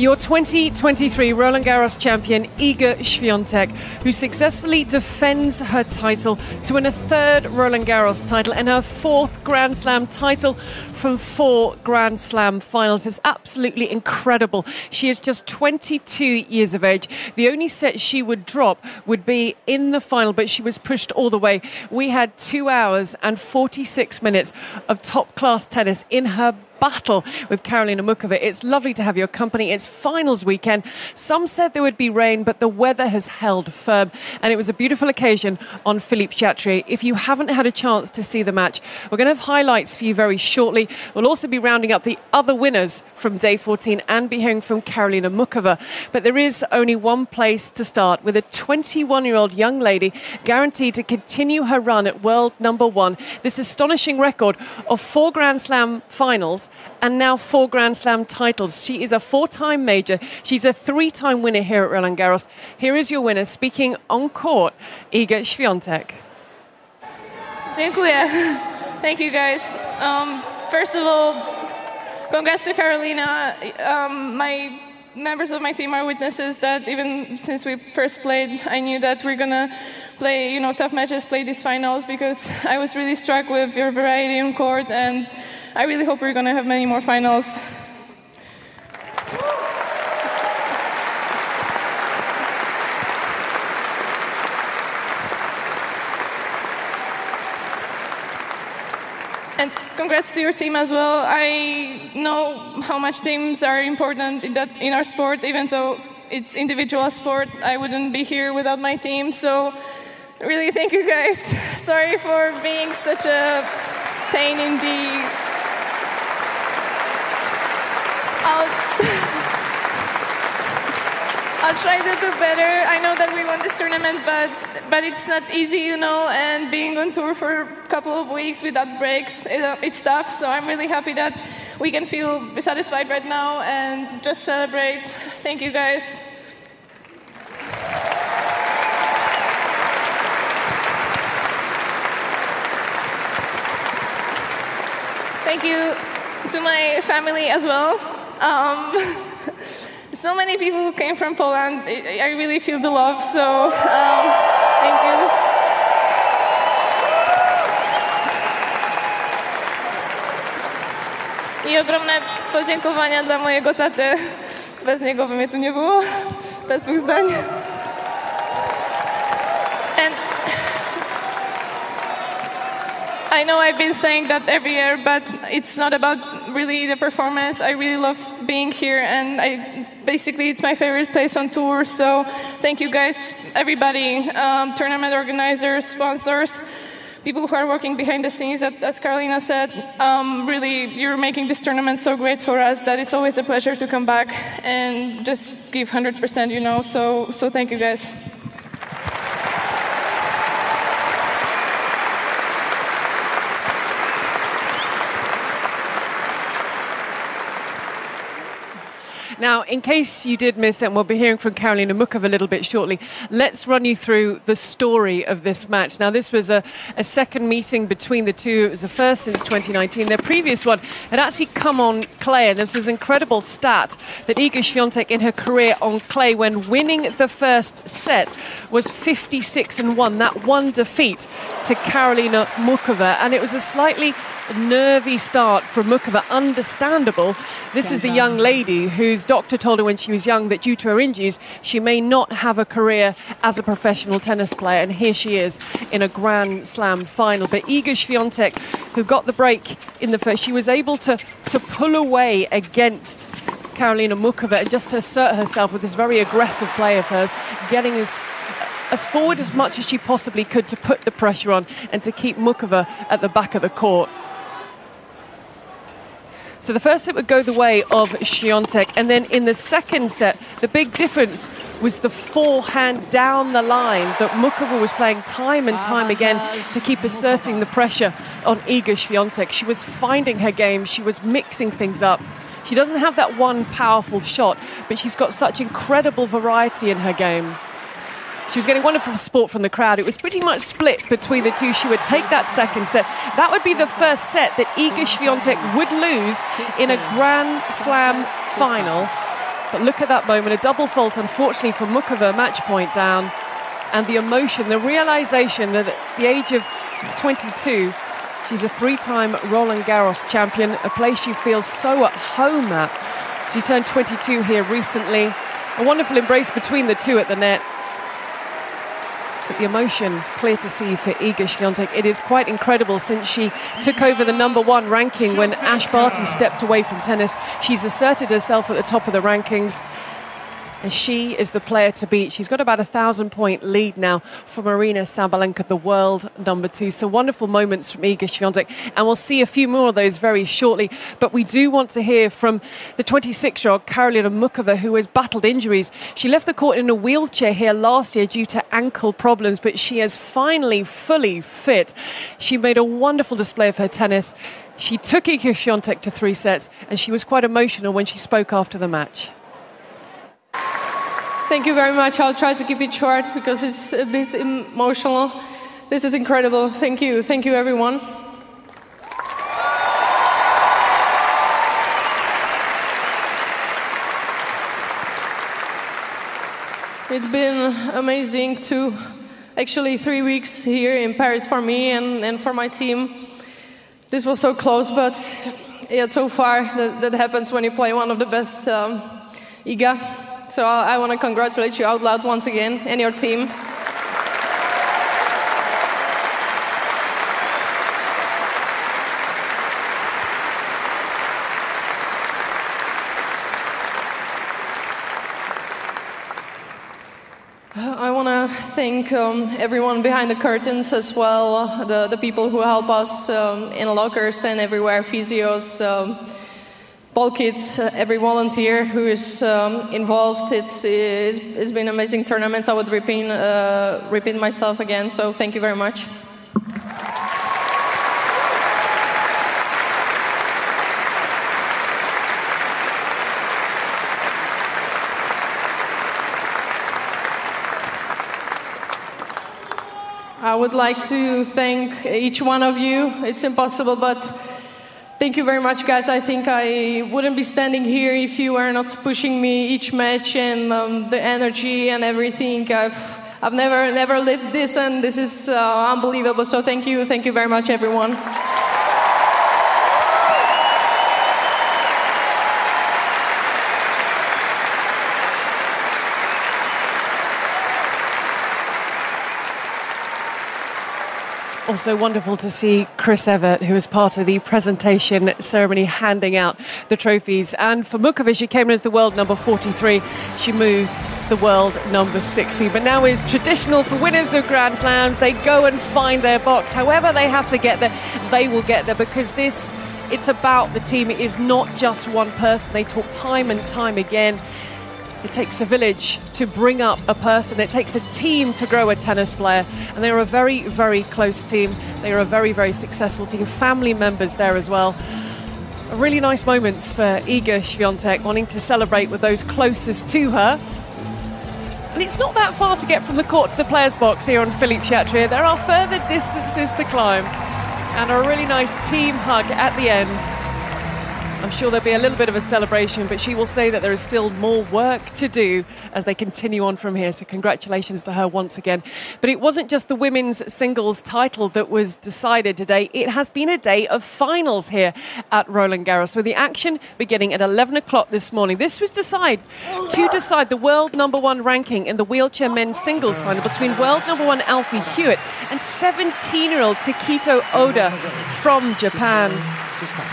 Your 2023 Roland Garros champion Iga Swiatek, who successfully defends her title to win a third Roland Garros title and her fourth Grand Slam title from four Grand Slam finals. It's absolutely incredible. She is just 22 years of age. The only set she would drop would be in the final, but she was pushed all the way. We had two hours and 46 minutes of top class tennis in her battle with Karolina Muchova. It's lovely to have your company. It's finals weekend. Some said there would be rain, but the weather has held firm, and it was a beautiful occasion on Philippe Chatrier. If you haven't had a chance to see the match, we're going to have highlights for you very shortly. We'll also be rounding up the other winners from day 14 and be hearing from Karolina Muchova. But there is only one place to start with a 21 year old young lady guaranteed to continue her run at world number one. This astonishing record of four Grand Slam finals and now four Grand Slam titles. She is a four time major. She's a three time winner here at Roland Garros. Here is your winner speaking on court, Iga. Dziękuję. Thank you guys. Um, first of all, congrats to Karolina. Um, my members of my team are witnesses that even since we first played, I knew that we're gonna play, you know, tough matches, play these finals because I was really struck with your variety on court, and I really hope we're gonna have many more finals. And congrats to your team as well. I know how much teams are important in, that, in our sport, even though it's individual sport. I wouldn't be here without my team. So, really, thank you guys. Sorry for being such a pain in the. I'll. I'll try to do better. I know that we won this tournament, but but it's not easy, you know. And being on tour for a couple of weeks without breaks, it, uh, it's tough. So I'm really happy that we can feel satisfied right now and just celebrate. Thank you, guys. Thank you to my family as well. Um, so many people who came from Poland. I really feel the love, so um, thank you. I ogromne podziękowania dla mojego taty. Bez niego by mnie tu nie było. Bez dwóch zdań. I know I've been saying that every year, but it's not about really the performance. I really love being here, and I basically it's my favorite place on tour. So thank you guys, everybody, um, tournament organizers, sponsors, people who are working behind the scenes. As, Karolina said, um, really you're making this tournament so great for us that it's always a pleasure to come back and just give 100%. You know, so so thank you guys. Now, in case you did miss it, and we'll be hearing from Karolina Muchova a little bit shortly, let's run you through the story of this match. Now, this was a, a second meeting between the two. It was the first since 2019. Their previous one had actually come on clay, and this was an incredible stat that Iga Swiatek in her career on clay, when winning the first set, was 56 and 1. That one defeat to Karolina Muchova, and it was a slightly nervy start for Muchova. Understandable. This is the young lady whose doctor told her when she was young that due to her injuries, she may not have a career as a professional tennis player. And here she is in a Grand Slam final. But Iga Swiatek, who got the break in the first, she was able to, to pull away against Karolina Muchova and just to assert herself with this very aggressive play of hers, getting as as forward as much as she possibly could to put the pressure on and to keep Muchova at the back of the court. So the first set would go the way of Swiatek, and then in the second set, the big difference was the forehand down the line that Muchova was playing time and time ah, again to keep asserting the pressure on Iga Swiatek. She was finding her game, she was mixing things up. She doesn't have that one powerful shot, but she's got such incredible variety in her game. She was getting wonderful support from the crowd. It was pretty much split between the two. She would take that second set. That would be the first set that Iga Swiatek would lose in a Grand Slam final. But look at that moment, a double fault, unfortunately, for Muchova, match point down. And the emotion, the realization that at the age of 22, she's a three time Roland Garros champion, a place she feels so at home at. She turned 22 here recently. A wonderful embrace between the two at the net but the emotion clear to see for Iga Swiatek. It is quite incredible since she took over the number one ranking when Ash Barty stepped away from tennis. She's asserted herself at the top of the rankings. And she is the player to beat. She's got about a thousand point lead now for Marina Sabalenka, the world number two. So wonderful moments from Iga Swiatek. And we'll see a few more of those very shortly. But we do want to hear from the 26 year old Karolina Muchova, who has battled injuries. She left the court in a wheelchair here last year due to ankle problems, but she is finally fully fit. She made a wonderful display of her tennis. She took Iga Swiatek to three sets, and she was quite emotional when she spoke after the match. Thank you very much. I'll try to keep it short because it's a bit emotional. This is incredible. Thank you. Thank you, everyone. It's been amazing to actually three weeks here in Paris for me and, and for my team. This was so close, but yet so far that, that happens when you play one of the best um, Iga so I, I want to congratulate you out loud once again and your team. I want to thank um, everyone behind the curtains as well, the, the people who help us um, in lockers and everywhere, physios, um, ball kids, uh, every volunteer who is um, involved. It's, it's, it's been amazing tournaments. I would repeat, uh, repeat myself again, so thank you very much. I would like to thank each one of you. It's impossible, but Thank you very much, guys. I think I wouldn't be standing here if you were not pushing me each match and um, the energy and everything. I've I've never never lived this, and this is uh, unbelievable. So thank you, thank you very much, everyone. Also wonderful to see Chris Evert, who was part of the presentation ceremony, handing out the trophies. And for Muchova, she came in as the world number 43. She moves to the world number 60. But now is traditional for winners of Grand Slams. They go and find their box. However, they have to get there, they will get there because this it's about the team. It is not just one person. They talk time and time again. It takes a village to bring up a person. It takes a team to grow a tennis player. And they are a very, very close team. They are a very, very successful team. Family members there as well. Really nice moments for Iga Swiatek wanting to celebrate with those closest to her. And it's not that far to get from the court to the players' box here on Philippe Chatrier. There are further distances to climb. And a really nice team hug at the end I'm sure there'll be a little bit of a celebration, but she will say that there is still more work to do as they continue on from here. So, congratulations to her once again. But it wasn't just the women's singles title that was decided today, it has been a day of finals here at Roland Garros, with the action beginning at 11 o'clock this morning. This was to decide the world number one ranking in the wheelchair men's singles final between world number one Alfie Hewett and 17 year old Tokito Oda from Japan.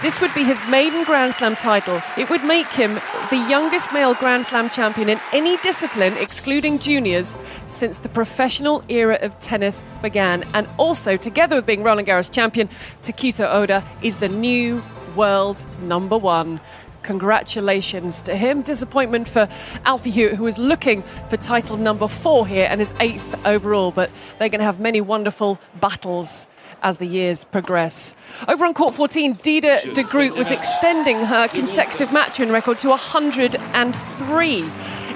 This would be his maiden Grand Slam title. It would make him the youngest male Grand Slam champion in any discipline, excluding juniors, since the professional era of tennis began. And also, together with being Roland Garros champion, Tokito Oda is the new world number one. Congratulations to him. Disappointment for Alfie Hewett, who is looking for title number four here and is eighth overall, but they're going to have many wonderful battles as the years progress. Over on court 14, Diede de Groot was extending her consecutive match win record to 103.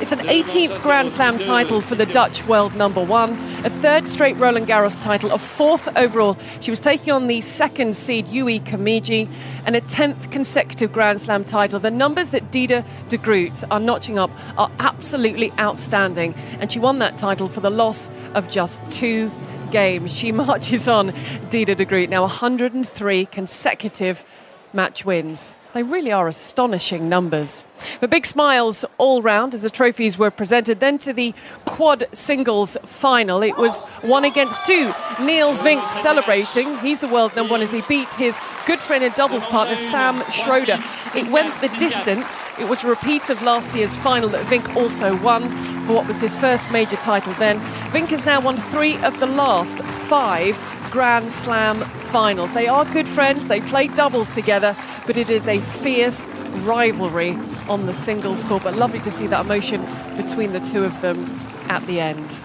It's an 18th Grand Slam title for the Dutch world number one, a third straight Roland Garros title, a fourth overall. She was taking on the second seed Yui Kamiji, and a 10th consecutive Grand Slam title. The numbers that Diede de Groot are notching up are absolutely outstanding, and she won that title for the loss of just two games. She marches on Diede de Groot, now 103 consecutive match wins. They really are astonishing numbers. But big smiles all round as the trophies were presented. Then to the quad singles final. It was one against two. Niels Vink celebrating. He's the world number one as he beat his good friend and doubles partner Sam Schroder. It went the distance. It was a repeat of last year's final that Vink also won for what was his first major title then. Vink has now won three of the last five Grand Slam finals. They are good friends, they play doubles together, but it is a fierce rivalry on the singles court. But lovely to see that emotion between the two of them at the end.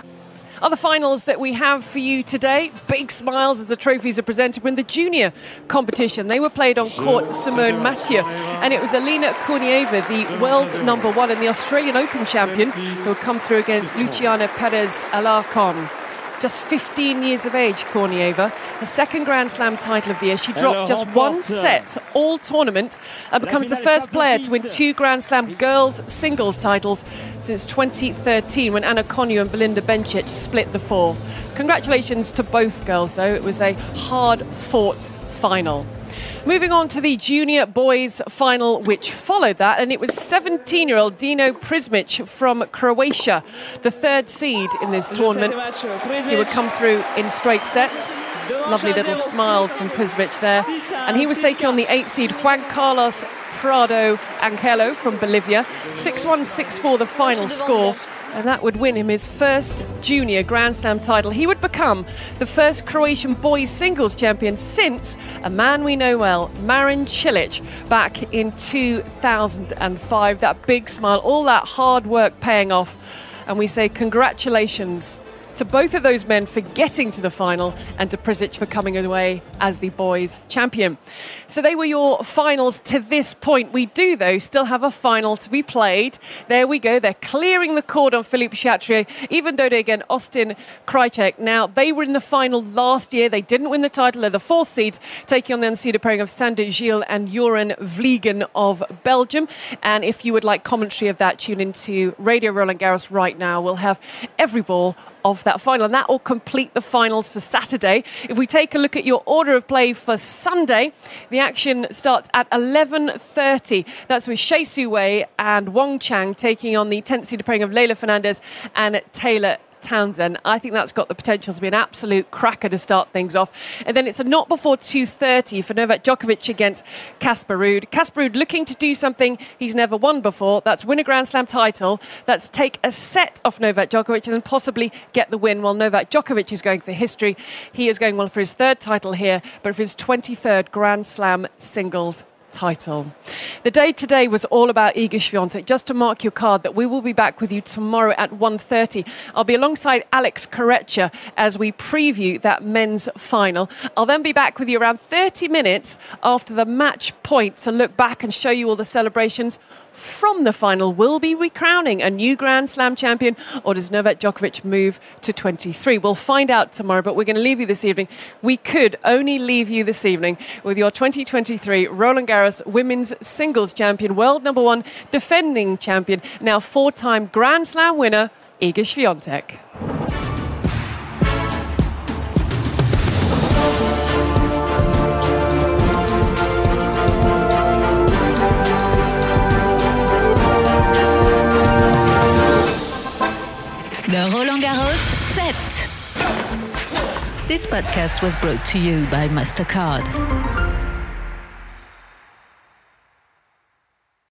Other finals that we have for you today, big smiles as the trophies are presented in the junior competition. They were played on court Simone Mathieu, and it was Alina Korneeva, the world number one and the Australian Open champion, who had come through against Lucciana Perez Alarcon just 15 years of age, Korneeva. Her second Grand Slam title of the year. She dropped just one set all tournament and becomes the first player to win two Grand Slam girls singles titles since 2013 when Anna Konjuh and Belinda Bencic split the four. Congratulations to both girls, though. It was a hard fought final. Moving on to the junior boys final, which followed that, and it was 17 year old Dino Prizmic from Croatia, the third seed in this tournament. He would come through in straight sets. Lovely little smile from Prizmic there. And he was taking on the eighth seed Juan Carlos Prado Angelo from Bolivia. 6 1 6 4 the final score and that would win him his first junior Grand Slam title. He would become the first Croatian boys singles champion since a man we know well, Marin Cilic, back in 2005. That big smile, all that hard work paying off. And we say congratulations to both of those men for getting to the final and to Prizmic for coming away as the boys' champion. So they were your finals to this point. We do, though, still have a final to be played. There we go. They're clearing the court on Philippe Chatrier, Ivan Dodig and Austin Krajicek. Now, they were in the final last year. They didn't win the title. They're the fourth seeds, taking on the unseeded pairing of Sander Gilles and Joran Vliegen of Belgium. And if you would like commentary of that, tune into Radio Roland Garros right now. We'll have every ball of that final. And that will complete the finals for Saturday. If we take a look at your order of play for Sunday, the action starts at 11.30. That's with Hsieh Su-wei and Wong Chang taking on the 10th seed pairing of Leylah Fernandez and Taylor Townsend. I think that's got the potential to be an absolute cracker to start things off. And then it's a not before 2.30 for Novak Djokovic against Casper Ruud. Casper Ruud looking to do something he's never won before. That's win a Grand Slam title. That's take a set off Novak Djokovic and then possibly get the win while Novak Djokovic is going for history. He is going well for his third title here, but for his 23rd Grand Slam singles title. The day today was all about Iga Swiatek. Just to mark your card that we will be back with you tomorrow at 1.30. I'll be alongside Alex Corretja as we preview that men's final. I'll then be back with you around 30 minutes after the match point to look back and show you all the celebrations from the final will be recrowning a new Grand Slam champion, or does Novak Djokovic move to 23? We'll find out tomorrow, but we're going to leave you this evening. We could only leave you this evening with your 2023 Roland Garros Women's Singles Champion, world number one defending champion, now four time Grand Slam winner, Iga Swiatek. This podcast was brought to you by MasterCard.